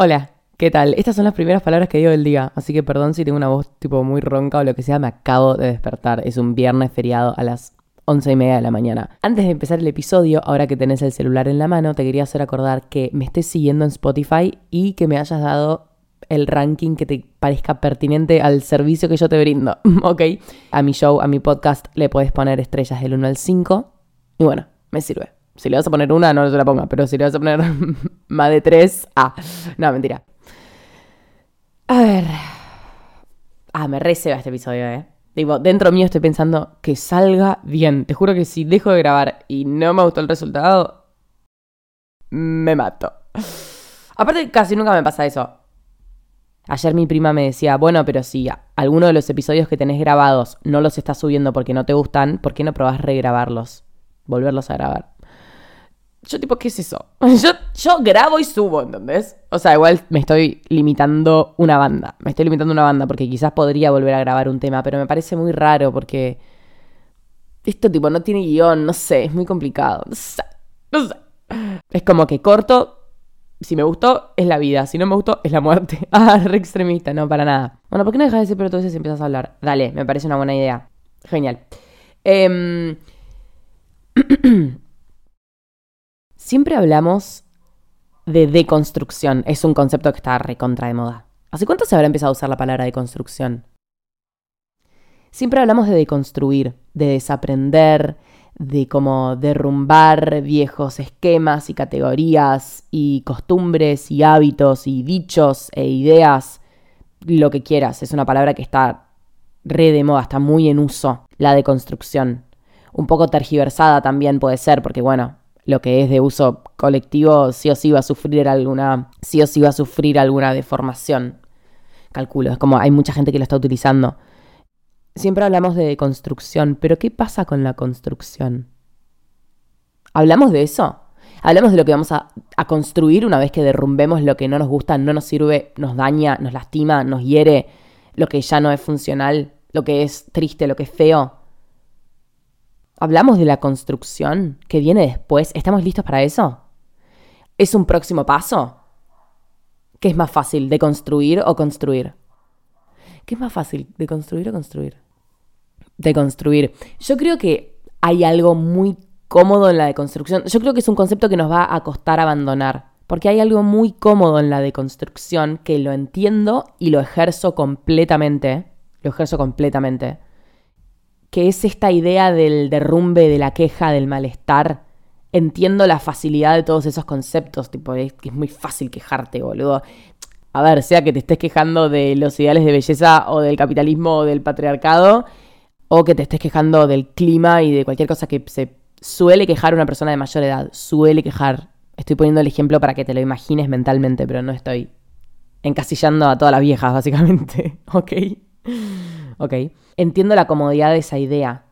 Hola, ¿qué tal? Estas son las primeras palabras que digo del día, así que perdón si tengo una voz tipo muy ronca o lo que sea, me acabo de despertar. Es un viernes feriado a las once y media de la mañana. Antes de empezar el episodio, ahora que tenés el celular en la mano, te quería hacer acordar que me estés siguiendo en Spotify y que me hayas dado el ranking que te parezca pertinente al servicio que yo te brindo, ¿ok? A mi show, a mi podcast, le puedes poner estrellas del 1 al 5 y bueno, me sirve. Si le vas a poner una, no se la ponga, pero si le vas a poner más de tres, ah, no, mentira. A ver. Ah, me receba este episodio, eh. Digo, dentro mío estoy pensando que salga bien. Te juro que si dejo de grabar y no me gustó el resultado, me mato. Aparte, casi nunca me pasa eso. Ayer mi prima me decía, bueno, pero si alguno de los episodios que tenés grabados no los estás subiendo porque no te gustan, ¿por qué no probás regrabarlos? Volverlos a grabar. Yo tipo, ¿qué es eso? Yo, yo grabo y subo, ¿entendés? O sea, igual me estoy limitando una banda. Me estoy limitando una banda porque quizás podría volver a grabar un tema, pero me parece muy raro porque esto tipo no tiene guion, no sé, es muy complicado. No sé, no sé. Es como que corto, si me gustó, es la vida. Si no me gustó, es la muerte. Ah, re extremista, no, para nada. Bueno, ¿por qué no dejas de decir pero entonces empiezas a hablar? Dale, me parece una buena idea. Genial. Eh... Siempre hablamos de deconstrucción. Es un concepto que está recontra de moda. ¿Hace cuánto se habrá empezado a usar la palabra deconstrucción? Siempre hablamos de deconstruir, de desaprender, de cómo derrumbar viejos esquemas y categorías y costumbres y hábitos y dichos e ideas, lo que quieras. Es una palabra que está re de moda, está muy en uso, la deconstrucción. Un poco tergiversada también puede ser, porque bueno, lo que es de uso colectivo sí o sí va a sufrir alguna, sí o sí va a sufrir alguna deformación. Calculo, es como hay mucha gente que lo está utilizando. Siempre hablamos de construcción, pero ¿qué pasa con la construcción? ¿Hablamos de eso? Hablamos de lo que vamos a, a, construir una vez que derrumbemos lo que no nos gusta, no nos sirve, nos daña, nos lastima, nos hiere, lo que ya no es funcional, lo que es triste, lo que es feo. ¿Hablamos de la construcción que viene después? ¿Estamos listos para eso? ¿Es un próximo paso? ¿Qué es más fácil, de construir o construir? ¿Qué es más fácil, de construir o construir? De construir. Yo creo que hay algo muy cómodo en la deconstrucción. Yo creo que es un concepto que nos va a costar abandonar, porque hay algo muy cómodo en la deconstrucción que lo entiendo y lo ejerzo completamente. Lo ejerzo completamente que es esta idea del derrumbe, de la queja, del malestar. Entiendo la facilidad de todos esos conceptos, tipo, es que es muy fácil quejarte, boludo. A ver, sea que te estés quejando de los ideales de belleza o del capitalismo o del patriarcado, o que te estés quejando del clima y de cualquier cosa que se suele quejar una persona de mayor edad, suele quejar. Estoy poniendo el ejemplo para que te lo imagines mentalmente, pero no estoy encasillando a todas las viejas, básicamente, ¿ok? ¿Ok? Entiendo la comodidad de esa idea.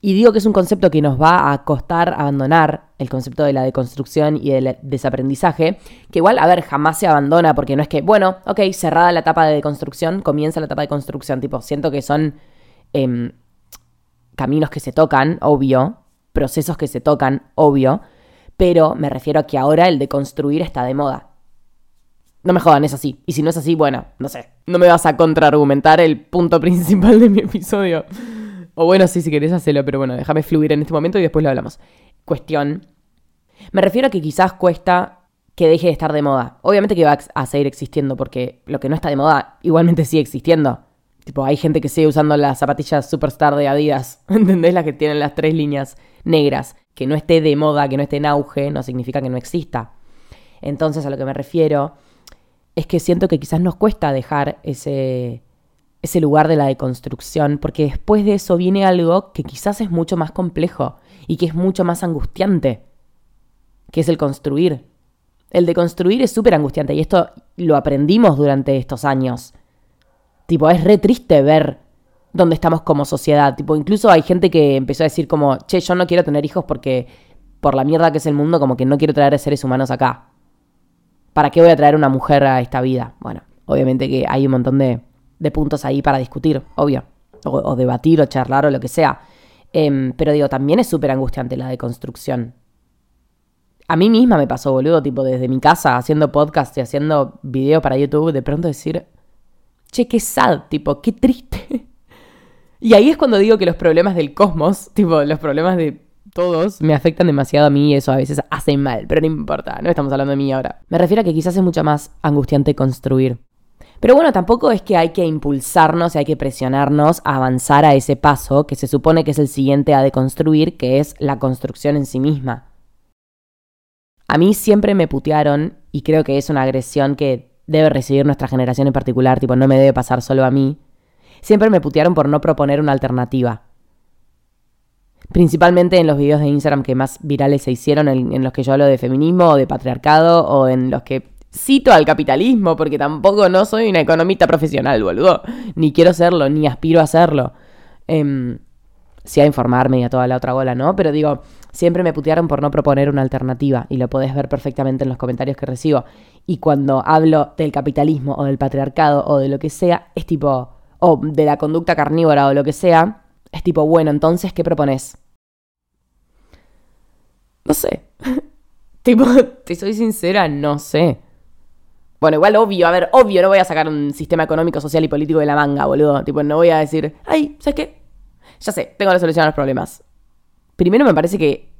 Y digo que es un concepto que nos va a costar abandonar, el concepto de la deconstrucción y del desaprendizaje, que igual, a ver, jamás se abandona, porque no es que, bueno, ok, cerrada la etapa de deconstrucción, comienza la etapa de construcción, tipo, siento que son eh, caminos que se tocan, obvio, procesos que se tocan, obvio, pero me refiero a que ahora el de construir está de moda. No me jodan, es así. Y si no es así, bueno, no sé. No me vas a contraargumentar el punto principal de mi episodio. O bueno, sí, si querés hacerlo, pero bueno, déjame fluir en este momento y después lo hablamos. Cuestión. Me refiero a que quizás cuesta que deje de estar de moda. Obviamente que va a seguir existiendo porque lo que no está de moda igualmente sigue existiendo. Tipo, hay gente que sigue usando las zapatillas Superstar de Adidas. ¿Entendés? Las que tienen las tres líneas negras. Que no esté de moda, que no esté en auge, no significa que no exista. Entonces, a lo que me refiero es que siento que quizás nos cuesta dejar ese, ese lugar de la deconstrucción, porque después de eso viene algo que quizás es mucho más complejo y que es mucho más angustiante, que es el construir. El de construir es súper angustiante y esto lo aprendimos durante estos años. Tipo, es re triste ver dónde estamos como sociedad. Tipo, incluso hay gente que empezó a decir como, che, yo no quiero tener hijos porque por la mierda que es el mundo, como que no quiero traer seres humanos acá. ¿Para qué voy a traer una mujer a esta vida? Bueno, obviamente que hay un montón de, puntos ahí para discutir, obvio, o, debatir o charlar o lo que sea. Em, pero digo, también es súper angustiante la deconstrucción. a mí misma me pasó, boludo, tipo desde mi casa, haciendo podcast y haciendo video para YouTube, de pronto decir, che, qué sad, tipo, qué triste. Y ahí es cuando digo que los problemas del cosmos, tipo, los problemas de todos, me afectan demasiado a mí y eso a veces hace mal, pero no importa, no estamos hablando de mí ahora. Me refiero a que quizás es mucho más angustiante construir. Pero bueno, tampoco es que hay que impulsarnos y hay que presionarnos a avanzar a ese paso que se supone que es el siguiente a deconstruir, que es la construcción en sí misma. A mí siempre me putearon y creo que es una agresión que debe recibir nuestra generación en particular, tipo, no me debe pasar solo a mí. Siempre me putearon por no proponer una alternativa. Principalmente en los videos de Instagram que más virales se hicieron, en, los que yo hablo de feminismo o de patriarcado, o en los que cito al capitalismo, porque tampoco no soy una economista profesional, boludo. Ni quiero serlo, ni aspiro a serlo. Eh, sí a informarme y a toda la otra bola, ¿no? Pero digo, siempre me putearon por no proponer una alternativa, y lo podés ver perfectamente en los comentarios que recibo. Y cuando hablo del capitalismo o del patriarcado o de lo que sea, es tipo, o de la conducta carnívora o lo que sea, es tipo, bueno, entonces, ¿qué propones? No sé. tipo, te soy sincera, no sé. Bueno, igual obvio, a ver, obvio, no voy a sacar un sistema económico, social y político de la manga, boludo. Tipo, no voy a decir, ay, ¿sabes qué? Ya sé, tengo la solución a los problemas. Primero me parece que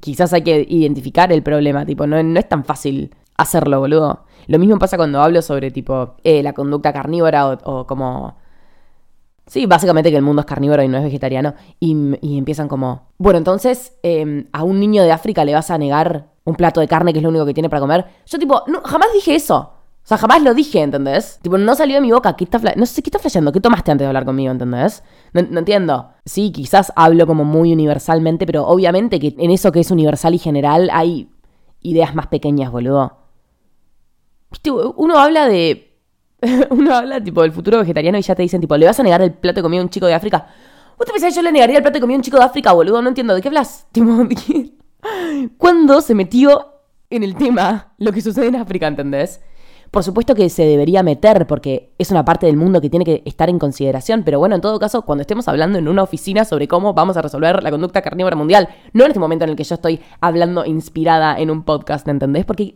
quizás hay que identificar el problema, tipo, no, no es tan fácil hacerlo, boludo. Lo mismo pasa cuando hablo sobre, tipo, eh, la conducta carnívora o, como... Sí, básicamente que el mundo es carnívoro y no es vegetariano. Y, empiezan como, bueno, entonces em, a un niño de África le vas a negar un plato de carne que es lo único que tiene para comer. Yo tipo, no, jamás dije eso. O sea, jamás lo dije, ¿entendés? Tipo, no salió de mi boca. ¿Qué está no sé qué está flasheando. ¿Qué tomaste antes de hablar conmigo, ¿entendés? No, entiendo. Sí, quizás hablo como muy universalmente, pero obviamente que en eso que es universal y general hay ideas más pequeñas, boludo. Uno habla de. uno habla, tipo, del futuro vegetariano y ya te dicen, tipo, ¿le vas a negar el plato de comida a un chico de África? ¿Vos te pensás que yo le negaría el plato de comida un chico de África, boludo? No entiendo. ¿De qué hablas? Tipo, ¿Cuándo se metió en el tema lo que sucede en África, ¿entendés? Por supuesto que se debería meter porque es una parte del mundo que tiene que estar en consideración, pero bueno, en todo caso, cuando estemos hablando en una oficina sobre cómo vamos a resolver la conducta carnívora mundial, no en este momento en el que yo estoy hablando inspirada en un podcast, ¿entendés? Porque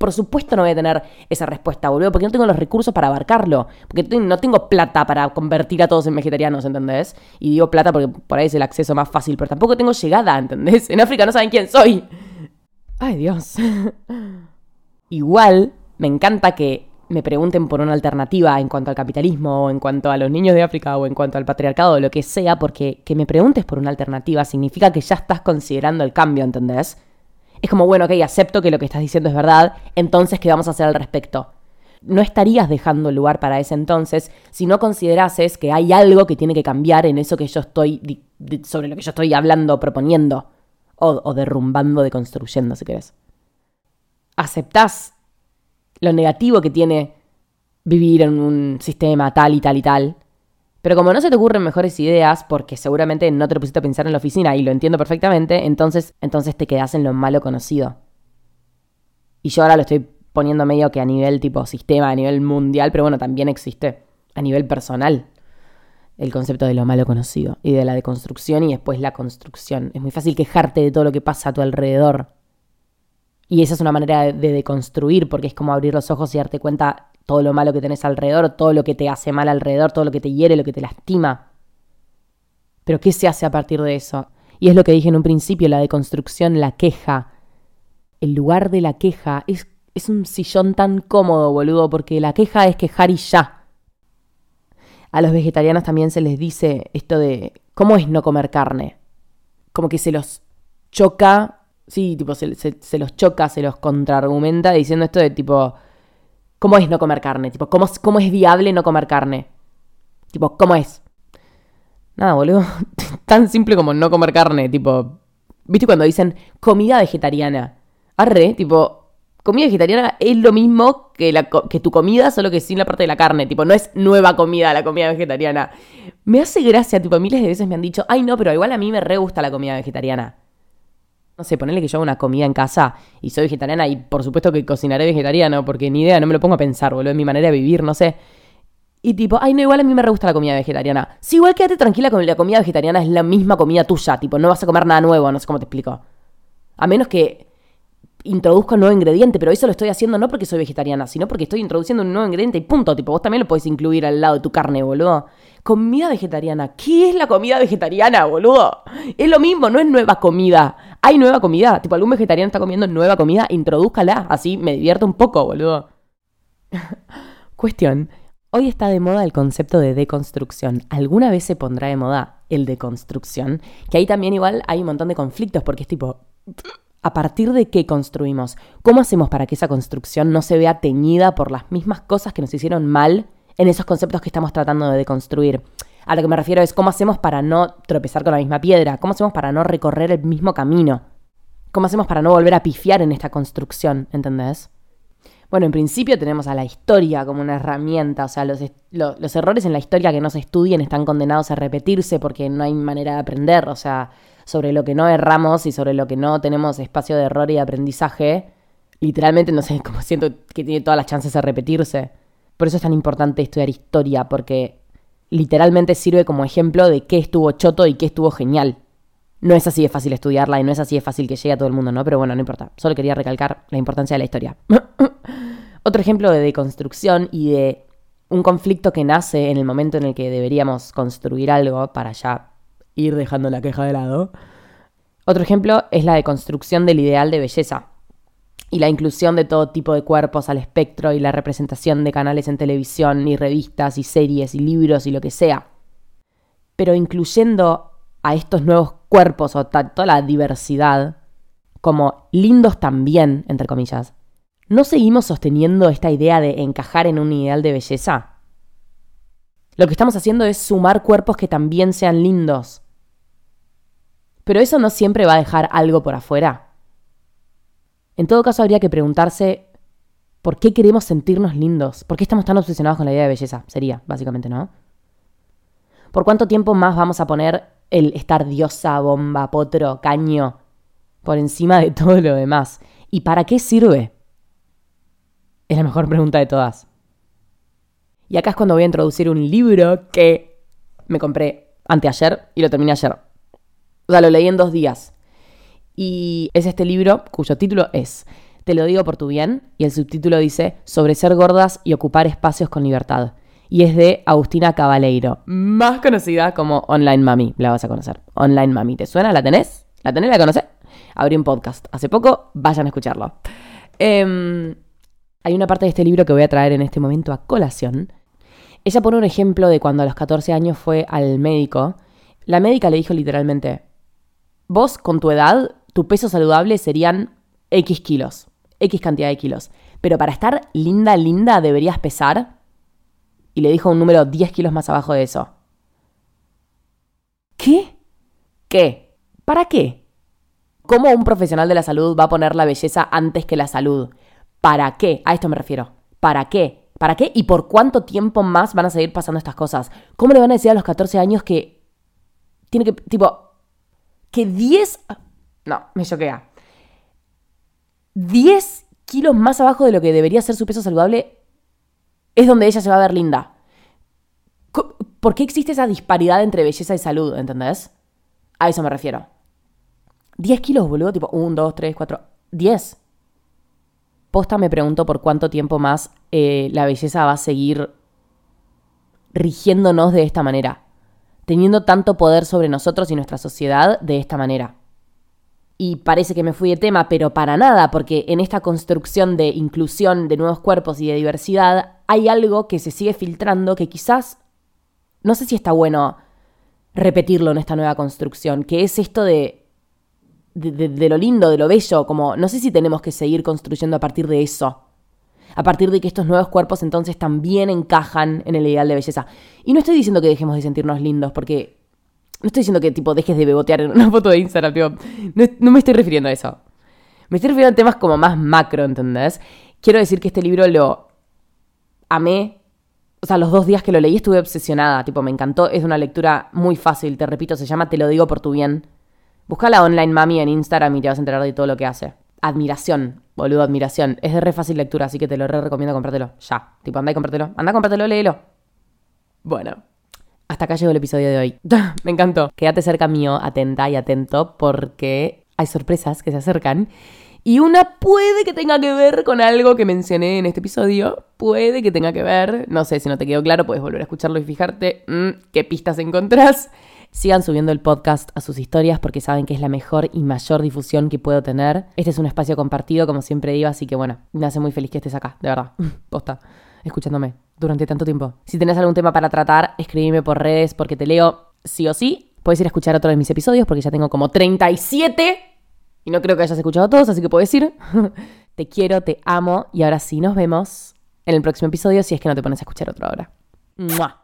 por supuesto no voy a tener esa respuesta, boludo, porque no tengo los recursos para abarcarlo, porque no tengo plata para convertir a todos en vegetarianos, ¿entendés? Y digo plata porque por ahí es el acceso más fácil, pero tampoco tengo llegada, ¿entendés? En África no saben quién soy. Ay, Dios. Igual, me encanta que me pregunten por una alternativa en cuanto al capitalismo, o en cuanto a los niños de África, o en cuanto al patriarcado, o lo que sea, porque que me preguntes por una alternativa significa que ya estás considerando el cambio, ¿entendés? Es como, bueno, ok, acepto que lo que estás diciendo es verdad, entonces, ¿qué vamos a hacer al respecto? No estarías dejando lugar para ese entonces si no considerases que hay algo que tiene que cambiar en eso que yo estoy, sobre lo que yo estoy hablando, proponiendo, o, o derrumbando, deconstruyendo, si querés. Aceptás lo negativo que tiene vivir en un sistema tal y tal y tal. Pero como no se te ocurren mejores ideas, porque seguramente no te lo pusiste a pensar en la oficina y lo entiendo perfectamente, entonces, entonces te quedas en lo malo conocido. Y yo ahora lo estoy poniendo medio que a nivel tipo sistema, a nivel mundial, pero bueno, también existe a nivel personal el concepto de lo malo conocido y de la deconstrucción y después la construcción. Es muy fácil quejarte de todo lo que pasa a tu alrededor y esa es una manera de, deconstruir, porque es como abrir los ojos y darte cuenta todo lo malo que tenés alrededor, todo lo que te hace mal alrededor, todo lo que te hiere, lo que te lastima. Pero ¿qué se hace a partir de eso? Y es lo que dije en un principio, la deconstrucción, la queja. El lugar de la queja es, es un sillón tan cómodo, boludo, porque la queja es quejar y ya. A los vegetarianos también se les dice esto de, ¿cómo es no comer carne? Como que se los choca Sí, tipo, se, los choca, se los contraargumenta diciendo esto de tipo, ¿cómo es no comer carne? Tipo, ¿cómo, ¿cómo es viable no comer carne? Tipo, ¿cómo es? Nada, boludo. Tan simple como no comer carne, tipo, ¿viste cuando dicen comida vegetariana? Arre, tipo, comida vegetariana es lo mismo que, la, que tu comida, solo que sin la parte de la carne. Tipo, no es nueva comida la comida vegetariana. Me hace gracia, tipo, miles de veces me han dicho, ay no, pero igual a mí me re gusta la comida vegetariana no sé, ponerle que yo hago una comida en casa y soy vegetariana y por supuesto que cocinaré vegetariano porque ni idea, no me lo pongo a pensar, boludo, es mi manera de vivir, no sé. Y tipo, ay, no, igual a mí me re gusta la comida vegetariana. Sí, igual quédate tranquila con la comida vegetariana, es la misma comida tuya, tipo, no vas a comer nada nuevo, no sé cómo te explico. A menos que introduzco un nuevo ingrediente, pero eso lo estoy haciendo no porque soy vegetariana, sino porque estoy introduciendo un nuevo ingrediente y punto. Tipo, vos también lo podés incluir al lado de tu carne, boludo. Comida vegetariana. ¿Qué es la comida vegetariana, boludo? Es lo mismo, no es nueva comida. Hay nueva comida. Tipo, algún vegetariano está comiendo nueva comida, introdúzcala. Así me divierto un poco, boludo. Cuestión. Hoy está de moda el concepto de deconstrucción. ¿Alguna vez se pondrá de moda el deconstrucción? Que ahí también igual hay un montón de conflictos porque es tipo, ¿a partir de qué construimos? ¿Cómo hacemos para que esa construcción no se vea teñida por las mismas cosas que nos hicieron mal en esos conceptos que estamos tratando de deconstruir? A lo que me refiero es cómo hacemos para no tropezar con la misma piedra, cómo hacemos para no recorrer el mismo camino, cómo hacemos para no volver a pifiar en esta construcción, ¿entendés? Bueno, en principio tenemos a la historia como una herramienta, o sea, los, los, errores en la historia que no se estudien están condenados a repetirse porque no hay manera de aprender, o sea, sobre lo que no erramos y sobre lo que no tenemos espacio de error y de aprendizaje, literalmente no sé, como siento que tiene todas las chances de repetirse. Por eso es tan importante estudiar historia, porque literalmente sirve como ejemplo de qué estuvo choto y qué estuvo genial. No es así de fácil estudiarla y no es así de fácil que llegue a todo el mundo, ¿no? Pero bueno, no importa. Solo quería recalcar la importancia de la historia. Otro ejemplo de deconstrucción y de un conflicto que nace en el momento en el que deberíamos construir algo para ya ir dejando la queja de lado. Otro ejemplo es la deconstrucción del ideal de belleza y la inclusión de todo tipo de cuerpos al espectro y la representación de canales en televisión y revistas y series y libros y lo que sea. Pero incluyendo a estos nuevos cuerpos o toda la diversidad como lindos también, entre comillas, ¿no seguimos sosteniendo esta idea de encajar en un ideal de belleza? Lo que estamos haciendo es sumar cuerpos que también sean lindos. Pero eso no siempre va a dejar algo por afuera. En todo caso, habría que preguntarse por qué queremos sentirnos lindos, por qué estamos tan obsesionados con la idea de belleza, sería, básicamente, ¿no? ¿Por cuánto tiempo más vamos a poner el estar diosa, bomba, potro, caño por encima de todo lo demás? ¿Y para qué sirve? Es la mejor pregunta de todas. Y acá es cuando voy a introducir un libro que me compré anteayer y lo terminé ayer. O sea, lo leí en dos días. Y es este libro cuyo título es Te lo digo por tu bien y el subtítulo dice Sobre ser gordas y ocupar espacios con libertad. Y es de Agustina Cabaleiro, más conocida como Online Mami. La vas a conocer. Online Mami. ¿Te suena? ¿La tenés? ¿La tenés? ¿La conocés? Abrí un podcast hace poco, vayan a escucharlo. Eh, hay una parte de este libro que voy a traer en este momento a colación. Ella pone un ejemplo de cuando a los 14 años fue al médico. La médica le dijo literalmente, vos con tu edad, tu peso saludable serían X kilos, X cantidad de kilos. Pero para estar linda, linda, deberías pesar. Y le dijo un número 10 kilos más abajo de eso. ¿Qué? ¿Qué? ¿Para qué? ¿Cómo un profesional de la salud va a poner la belleza antes que la salud? ¿Para qué? A esto me refiero. ¿Para qué? ¿Para qué? ¿Y por cuánto tiempo más van a seguir pasando estas cosas? ¿Cómo le van a decir a los 14 años que tiene que, tipo, que 10... No, me choquea. 10 kilos más abajo de lo que debería ser su peso saludable es donde ella se va a ver linda. ¿Por qué existe esa disparidad entre belleza y salud, entendés? A eso me refiero. 10 kilos, boludo, tipo 1, 2, 3, 4, 10. Posta me pregunto por cuánto tiempo más eh, la belleza va a seguir rigiéndonos de esta manera, teniendo tanto poder sobre nosotros y nuestra sociedad de esta manera. Y parece que me fui de tema, pero para nada, porque en esta construcción de inclusión de nuevos cuerpos y de diversidad hay algo que se sigue filtrando que quizás, no sé si está bueno repetirlo en esta nueva construcción, que es esto de de, lo lindo, de lo bello, como no sé si tenemos que seguir construyendo a partir de eso. A partir de que estos nuevos cuerpos entonces también encajan en el ideal de belleza. Y no estoy diciendo que dejemos de sentirnos lindos, porque no estoy diciendo que tipo dejes de bebotear en una foto de Instagram, no, no me estoy refiriendo a eso. Me estoy refiriendo a temas como más macro, ¿entendés? Quiero decir que este libro lo amé. O sea, los dos días que lo leí estuve obsesionada, tipo, me encantó. Es una lectura muy fácil, te repito, se llama Te lo digo por tu bien Busca la online mami en Instagram y te vas a enterar de todo lo que hace. Admiración, boludo, admiración. Es de re fácil lectura, así que te lo re recomiendo comprártelo. Ya. Tipo, anda y comprártelo. Anda, comprártelo, léelo. Bueno. Hasta acá llegó el episodio de hoy. Me encantó. Quédate cerca mío, atenta y atento, porque hay sorpresas que se acercan. Y una puede que tenga que ver con algo que mencioné en este episodio. Puede que tenga que ver. No sé si no te quedó claro, puedes volver a escucharlo y fijarte mm, qué pistas encontrás. Sigan subiendo el podcast a sus historias porque saben que es la mejor y mayor difusión que puedo tener. Este es un espacio compartido, como siempre digo, así que bueno, me hace muy feliz que estés acá, de verdad. Posta, escuchándome durante tanto tiempo. Si tenés algún tema para tratar, escríbeme por redes porque te leo sí o sí. Puedes ir a escuchar otro de mis episodios porque ya tengo como 37 y no creo que hayas escuchado todos, así que puedes ir. te quiero, te amo y ahora sí nos vemos en el próximo episodio si es que no te pones a escuchar otro ahora. ¡Mua!